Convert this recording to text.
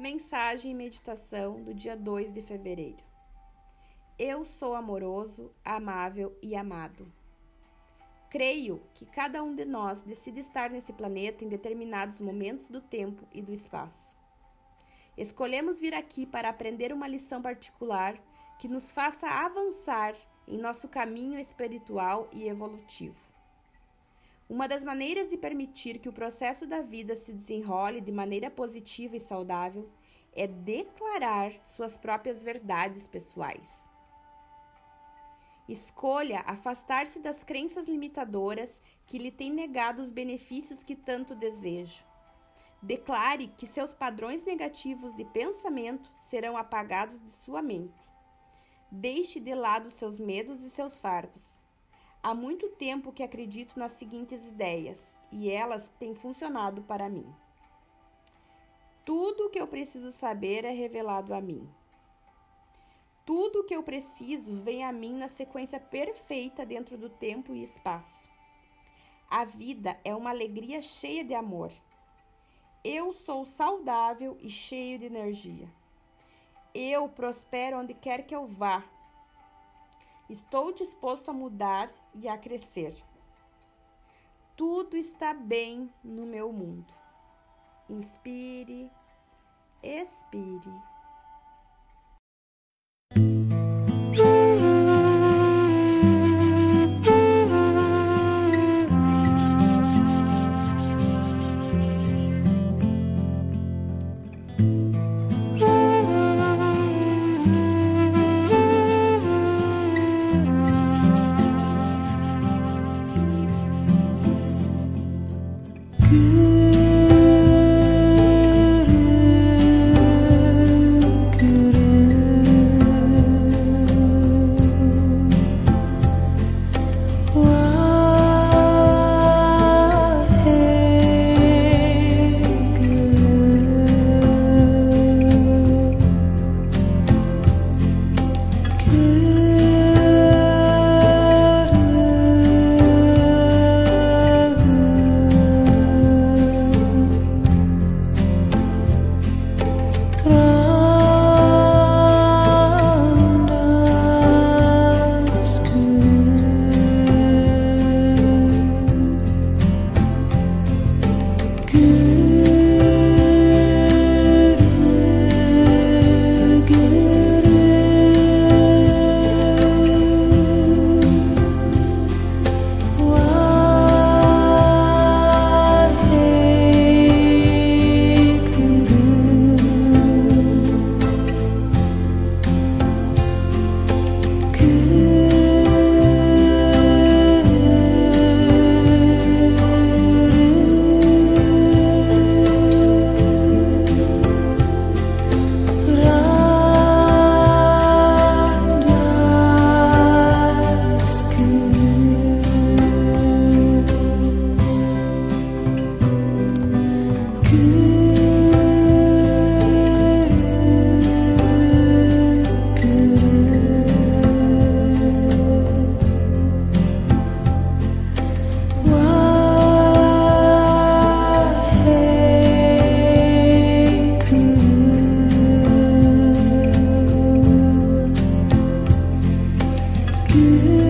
Mensagem e meditação do dia 2 de fevereiro. Eu sou amoroso, amável e amado. Creio que cada um de nós decide estar nesse planeta em determinados momentos do tempo e do espaço. Escolhemos vir aqui para aprender uma lição particular que nos faça avançar em nosso caminho espiritual e evolutivo. Uma das maneiras de permitir que o processo da vida se desenrole de maneira positiva e saudável é declarar suas próprias verdades pessoais. Escolha afastar-se das crenças limitadoras que lhe têm negado os benefícios que tanto deseja. Declare que seus padrões negativos de pensamento serão apagados de sua mente. Deixe de lado seus medos e seus fardos Há muito tempo que acredito nas seguintes ideias e elas têm funcionado para mim. Tudo o que eu preciso saber é revelado a mim. Tudo o que eu preciso vem a mim na sequência perfeita dentro do tempo e espaço. A vida é uma alegria cheia de amor. Eu sou saudável e cheio de energia. Eu prospero onde quer que eu vá Estou disposto a mudar e a crescer. Tudo está bem no meu mundo. Inspire, expire. Você